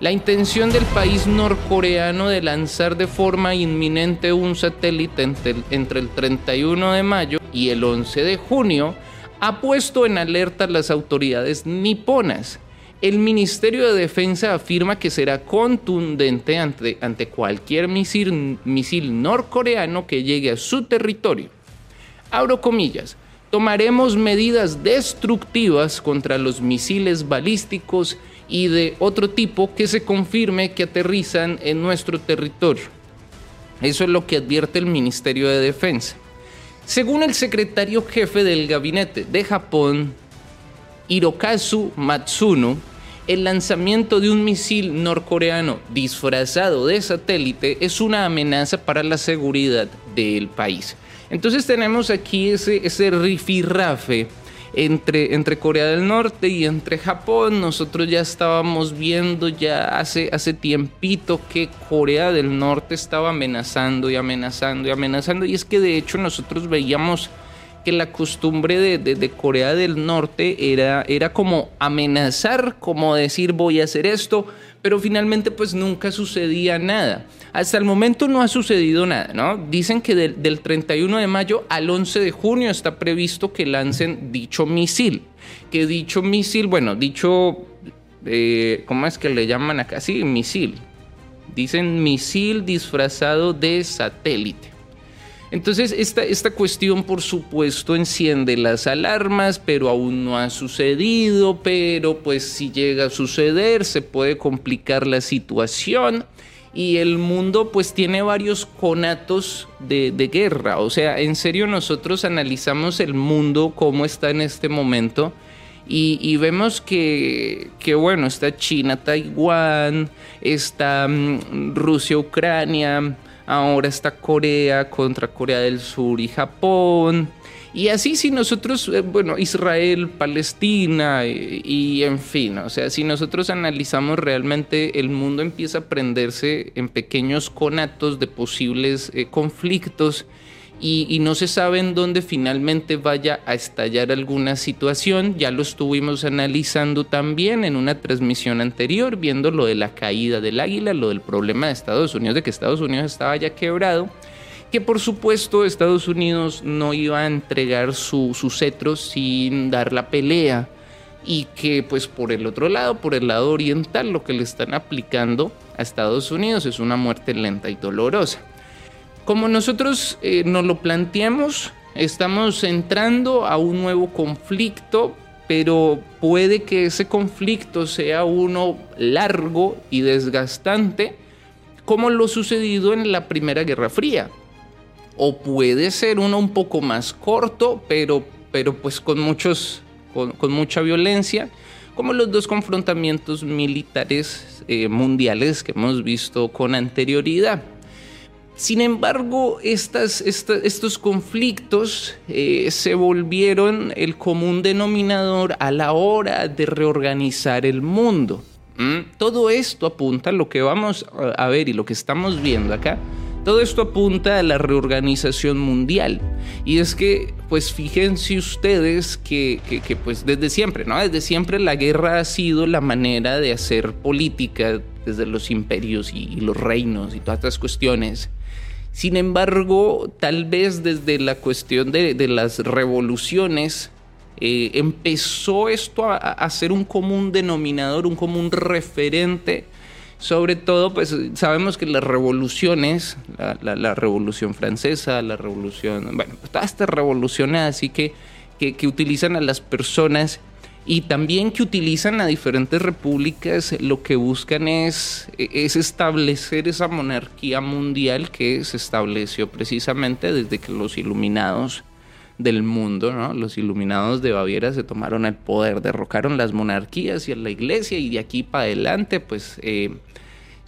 La intención del país norcoreano de lanzar de forma inminente un satélite entre el, entre el 31 de mayo y el 11 de junio ha puesto en alerta las autoridades niponas. El Ministerio de Defensa afirma que será contundente ante, ante cualquier misil, misil norcoreano que llegue a su territorio. Abro comillas. Tomaremos medidas destructivas contra los misiles balísticos y de otro tipo que se confirme que aterrizan en nuestro territorio. Eso es lo que advierte el Ministerio de Defensa. Según el secretario jefe del gabinete de Japón, Hirokazu Matsuno, el lanzamiento de un misil norcoreano disfrazado de satélite es una amenaza para la seguridad del país. Entonces tenemos aquí ese, ese rifirrafe entre, entre Corea del Norte y entre Japón. Nosotros ya estábamos viendo ya hace, hace tiempito que Corea del Norte estaba amenazando y amenazando y amenazando. Y es que de hecho nosotros veíamos que la costumbre de, Corea del Norte era, era como amenazar, como decir voy a hacer esto, pero finalmente pues nunca sucedía nada. Hasta el momento no ha sucedido nada, ¿no? Dicen que del, del 31 de mayo al 11 de junio está previsto que lancen dicho misil, que dicho misil, bueno, dicho, eh, ¿cómo es que le llaman acá? Sí, misil. Dicen misil disfrazado de satélite. Entonces, esta, esta cuestión, por supuesto, enciende las alarmas, pero aún no ha sucedido, pero pues si llega a suceder, se puede complicar la situación y el mundo pues tiene varios conatos de, de, guerra. O sea, en serio nosotros analizamos el mundo como está en este momento y, vemos que, que, bueno, está China, Taiwán, está um, Rusia, Ucrania, ahora está Corea contra Corea del Sur y Japón. Y así si nosotros, eh, bueno, Israel, Palestina y, en fin, o sea, si nosotros analizamos realmente el mundo empieza a prenderse en pequeños conatos de posibles eh, conflictos y, no se sabe en dónde finalmente vaya a estallar alguna situación. Ya lo estuvimos analizando también en una transmisión anterior, viendo lo de la caída del águila, lo del problema de Estados Unidos, de que Estados Unidos estaba ya quebrado que por supuesto Estados Unidos no iba a entregar su, su cetro sin dar la pelea y que pues por el otro lado, por el lado oriental, lo que le están aplicando a Estados Unidos es una muerte lenta y dolorosa. Como nosotros eh, nos lo planteamos, estamos entrando a un nuevo conflicto, pero puede que ese conflicto sea uno largo y desgastante, como lo sucedido en la Primera Guerra Fría o puede ser uno un poco más corto, pero, pero pues con, muchos, con, mucha violencia, como los dos confrontamientos militares eh, mundiales que hemos visto con anterioridad. Sin embargo, estas, estos conflictos eh, se volvieron el común denominador a la hora de reorganizar el mundo. ¿Mm? Todo esto apunta a lo que vamos a ver y lo que estamos viendo acá todo esto apunta a la reorganización mundial. Y es que, pues fíjense ustedes que, que, pues desde siempre, ¿no? Desde siempre la guerra ha sido la manera de hacer política desde los imperios y, los reinos y todas estas cuestiones. Sin embargo, tal vez desde la cuestión de, las revoluciones, eh, empezó esto a, a, ser un común denominador, un común referente sobre todo, pues sabemos que las revoluciones, la, revolución francesa, la revolución, bueno, todas estas revoluciones así que, que, utilizan a las personas y también que utilizan a diferentes repúblicas, lo que buscan es, es establecer esa monarquía mundial que se estableció precisamente desde que los iluminados del mundo, ¿no? Los iluminados de Baviera se tomaron el poder, derrocaron las monarquías y a la iglesia y de aquí para adelante, pues eh,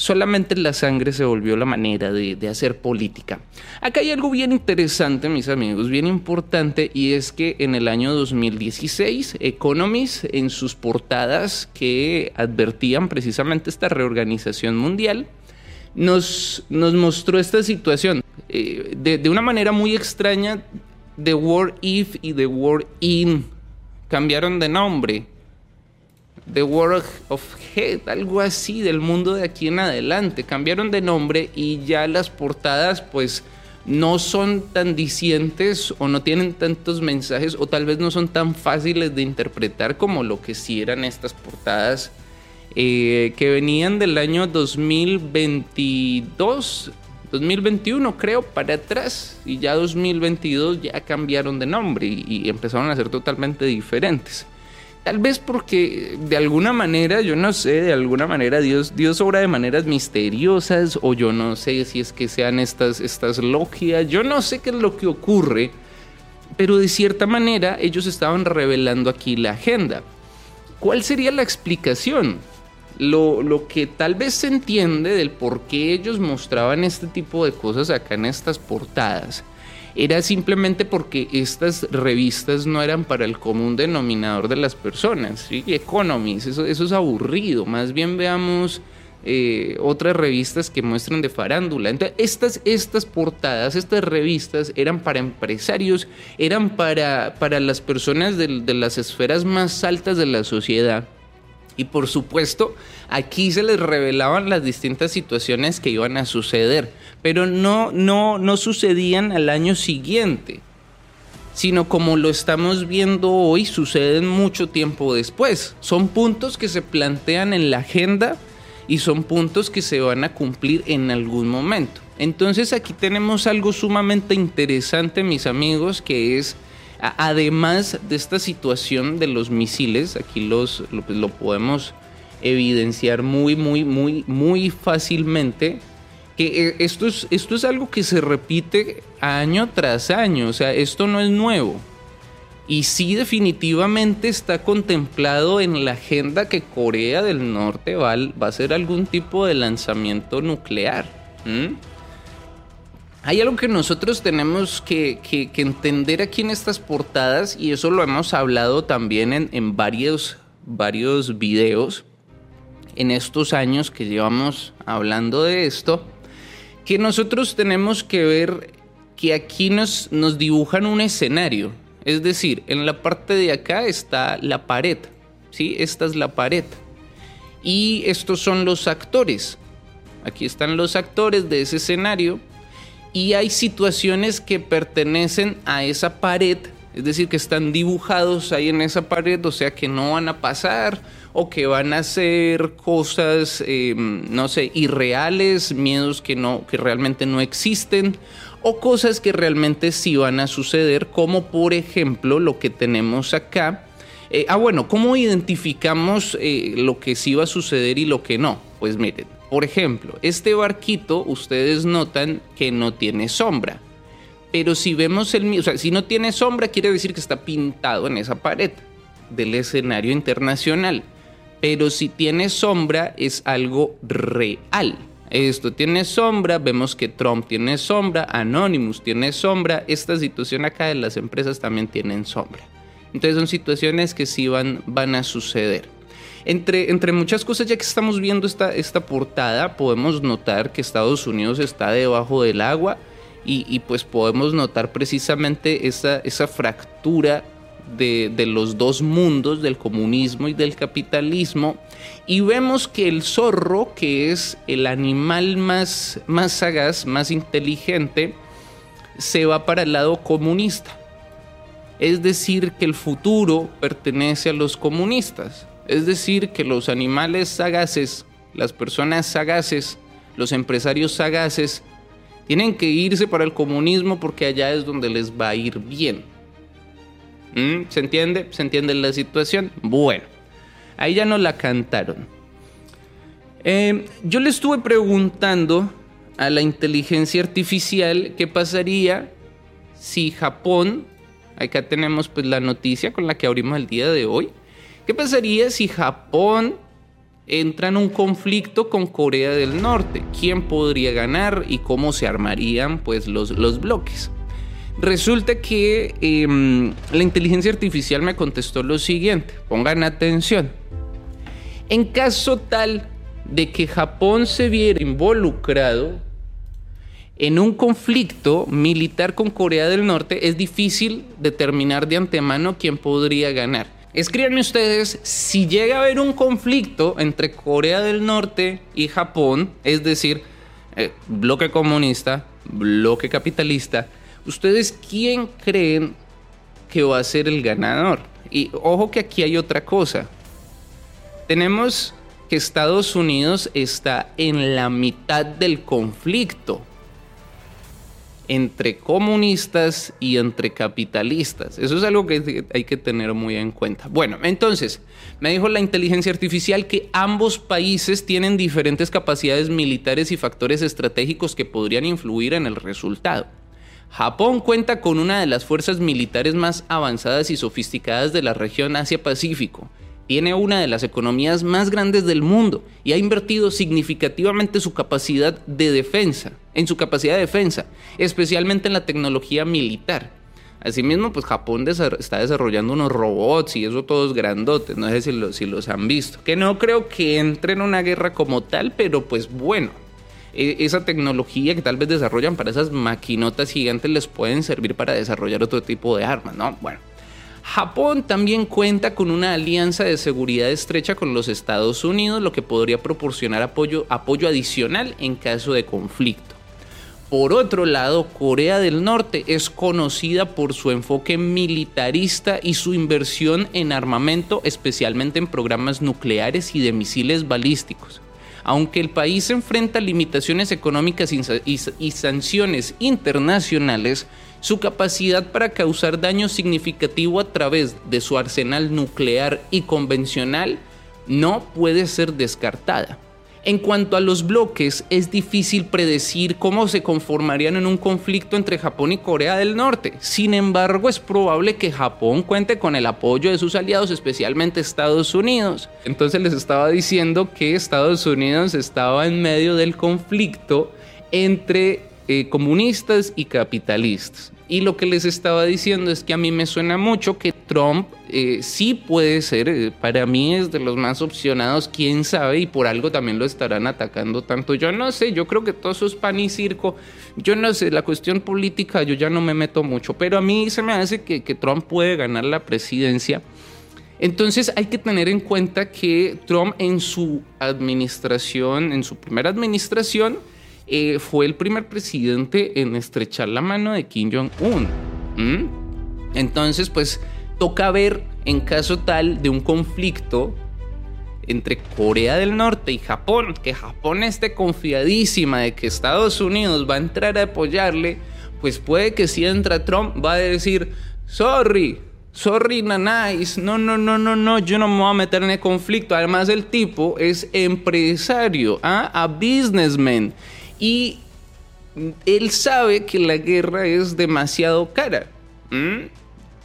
solamente la sangre se volvió la manera de, de, hacer política. Acá hay algo bien interesante, mis amigos, bien importante, y es que en el año 2016, Economist, en sus portadas que advertían precisamente esta reorganización mundial, nos, nos mostró esta situación. Eh, de, de una manera muy extraña, The War If y The War In cambiaron de nombre. The World of Head, algo así del mundo de aquí en adelante. Cambiaron de nombre y ya las portadas pues no son tan dicientes o no tienen tantos mensajes o tal vez no son tan fáciles de interpretar como lo que sí eran estas portadas eh, que venían del año 2022, 2021 creo, para atrás y ya 2022 ya cambiaron de nombre y empezaron a ser totalmente diferentes. Tal vez porque de alguna manera, yo no sé, de alguna manera Dios, Dios obra de maneras misteriosas o yo no sé si es que sean estas, estas logias, yo no sé qué es lo que ocurre, pero de cierta manera ellos estaban revelando aquí la agenda. ¿Cuál sería la explicación? Lo, lo, que tal vez se entiende del por qué ellos mostraban este tipo de cosas acá en estas portadas era simplemente porque estas revistas no eran para el común denominador de las personas. ¿sí? Economies, eso, eso es aburrido. Más bien veamos eh, otras revistas que muestran de farándula. Entonces, estas, estas portadas, estas revistas eran para empresarios, eran para, para las personas de, de las esferas más altas de la sociedad. Y por supuesto, aquí se les revelaban las distintas situaciones que iban a suceder pero no, no, no sucedían al año siguiente, sino como lo estamos viendo hoy, suceden mucho tiempo después. Son puntos que se plantean en la agenda y son puntos que se van a cumplir en algún momento. Entonces aquí tenemos algo sumamente interesante, mis amigos, que es, además de esta situación de los misiles, aquí los, lo, lo podemos evidenciar muy, muy, muy, muy fácilmente eh, esto es, esto es algo que se repite año tras año, o sea, esto no es nuevo. Y sí definitivamente está contemplado en la agenda que Corea del Norte va, va a hacer algún tipo de lanzamiento nuclear. Hay algo que nosotros tenemos que, entender aquí en estas portadas y eso lo hemos hablado también en, varios videos en estos años que llevamos hablando de esto que nosotros tenemos que ver que aquí nos, nos dibujan un escenario. Es decir, en la parte de acá está la pared. ¿sí? Esta es la pared. Y estos son los actores. Aquí están los actores de ese escenario. Y hay situaciones que pertenecen a esa pared. Es decir, que están dibujados ahí en esa pared. O sea que no van a pasar o que van a ser cosas, eh, no sé, irreales, miedos que, no, que realmente no existen, o cosas que realmente sí van a suceder, como por ejemplo lo que tenemos acá. Eh, ah, bueno, ¿cómo identificamos eh, lo que sí va a suceder y lo que no? Pues miren, por ejemplo, este barquito, ustedes notan que no tiene sombra. Pero si vemos el o sea, si no tiene sombra, quiere decir que está pintado en esa pared del escenario internacional pero si tiene sombra es algo real. Esto tiene sombra, vemos que Trump tiene sombra, Anonymous tiene sombra, esta situación acá de las empresas también tienen sombra. Entonces son situaciones que sí van, van a suceder. Entre, entre, muchas cosas, ya que estamos viendo esta, esta portada, podemos notar que Estados Unidos está debajo del agua y, y pues podemos notar precisamente esa, esa fractura de, los dos mundos, del comunismo y del capitalismo, y vemos que el zorro, que es el animal más, más sagaz, más inteligente, se va para el lado comunista. Es decir, que el futuro pertenece a los comunistas. Es decir, que los animales sagaces, las personas sagaces, los empresarios sagaces, tienen que irse para el comunismo porque allá es donde les va a ir bien. ¿Mm? ¿Se entiende? ¿Se entiende la situación? Bueno, ahí ya no la cantaron. Eh, yo le estuve preguntando a la inteligencia artificial qué pasaría si Japón, acá tenemos pues la noticia con la que abrimos el día de hoy, qué pasaría si Japón entra en un conflicto con Corea del Norte, quién podría ganar y cómo se armarían pues los, los bloques. Resulta que em, la inteligencia artificial me contestó lo siguiente, pongan atención. En caso tal de que Japón se viera involucrado en un conflicto militar con Corea del Norte, es difícil determinar de antemano quién podría ganar. Escríbanme ustedes si llega a haber un conflicto entre Corea del Norte y Japón, es decir, eh, bloque comunista, bloque capitalista, ¿ustedes quién creen que va a ser el ganador? Y ojo que aquí hay otra cosa. Tenemos que Estados Unidos está en la mitad del conflicto entre comunistas y entre capitalistas. Eso es algo que hay que tener muy en cuenta. Bueno, entonces, me dijo la inteligencia artificial que ambos países tienen diferentes capacidades militares y factores estratégicos que podrían influir en el resultado. Japón cuenta con una de las fuerzas militares más avanzadas y sofisticadas de la región Asia-Pacífico tiene una de las economías más grandes del mundo y ha invertido significativamente su capacidad de defensa, en su capacidad de defensa, especialmente en la tecnología militar. Asimismo, pues Japón está desarrollando unos robots y eso todos grandotes, no sé si, los han visto, que no creo que entre en una guerra como tal, pero pues bueno, e, esa tecnología que tal vez desarrollan para esas maquinotas gigantes les pueden servir para desarrollar otro tipo de armas, ¿no? Bueno. Japón también cuenta con una alianza de seguridad estrecha con los Estados Unidos, lo que podría proporcionar apoyo, apoyo adicional en caso de conflicto. Por otro lado, Corea del Norte es conocida por su enfoque militarista y su inversión en armamento, especialmente en programas nucleares y de misiles balísticos. Aunque el país enfrenta limitaciones económicas y sanciones internacionales, su capacidad para causar daño significativo a través de su arsenal nuclear y convencional no puede ser descartada. En cuanto a los bloques, es difícil predecir cómo se conformarían en un conflicto entre Japón y Corea del Norte. Sin embargo, es probable que Japón cuente con el apoyo de sus aliados, especialmente Estados Unidos. Entonces les estaba diciendo que Estados Unidos estaba en medio del conflicto entre eh, comunistas y capitalistas. Y lo que les estaba diciendo es que a mí me suena mucho que Trump eh, sí puede ser, eh, para mí es de los más opcionados, quién sabe, y por algo también lo estarán atacando tanto. Yo no sé, yo creo que todo eso es pan y circo. Yo no sé, la cuestión política yo ya no me meto mucho, pero a mí se me hace que, que Trump puede ganar la presidencia. Entonces hay que tener en cuenta que Trump en su administración, en su primera administración, eh, fue el primer presidente en estrechar la mano de Kim Jong-un. Entonces, pues toca ver en caso tal de un conflicto entre Corea del Norte y Japón, que Japón esté confiadísima de que Estados Unidos va a entrar a apoyarle, pues puede que si entra Trump va a decir, sorry, sorry nanais, no, no, no, no, no, yo no me voy a meter en el conflicto. Además el tipo es empresario, ¿ah? a businessman y él sabe que la guerra es demasiado cara.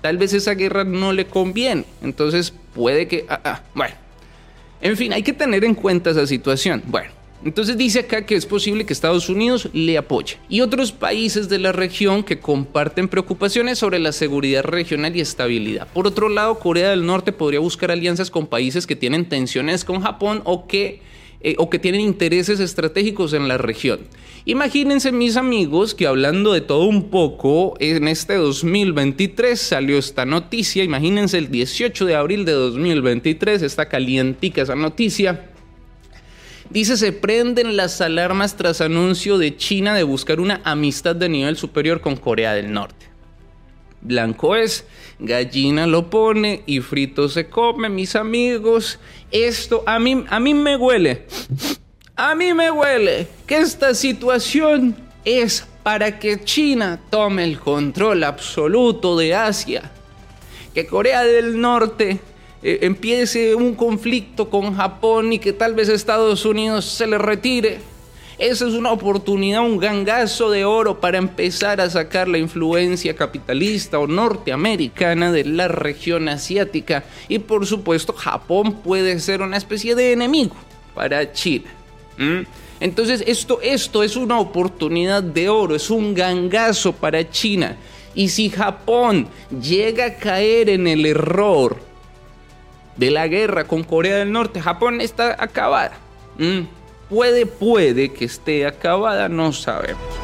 Tal vez esa guerra no le conviene. Entonces puede que... Ah, ah, bueno. En fin, hay que tener en cuenta esa situación. Bueno, entonces dice acá que es posible que Estados Unidos le apoye. Y otros países de la región que comparten preocupaciones sobre la seguridad regional y estabilidad. Por otro lado, Corea del Norte podría buscar alianzas con países que tienen tensiones con Japón o que eh, o que tienen intereses estratégicos en la región. Imagínense mis amigos que hablando de todo un poco, en este 2023 salió esta noticia, imagínense el 18 de abril de 2023, está calientica esa noticia. Dice, se prenden las alarmas tras anuncio de China de buscar una amistad de nivel superior con Corea del Norte. Blanco es, gallina lo pone y frito se come, mis amigos. Esto a mí, a mí me huele, a mí me huele que esta situación es para que China tome el control absoluto de Asia. Que Corea del Norte eh, empiece un conflicto con Japón y que tal vez Estados Unidos se le retire esa es una oportunidad, un gangazo de oro para empezar a sacar la influencia capitalista o norteamericana de la región asiática. Y por supuesto, Japón puede ser una especie de enemigo para China. Entonces, esto, esto es una oportunidad de oro, es un gangazo para China. Y si Japón llega a caer en el error de la guerra con Corea del Norte, Japón está acabada puede, puede que esté acabada, no sabemos.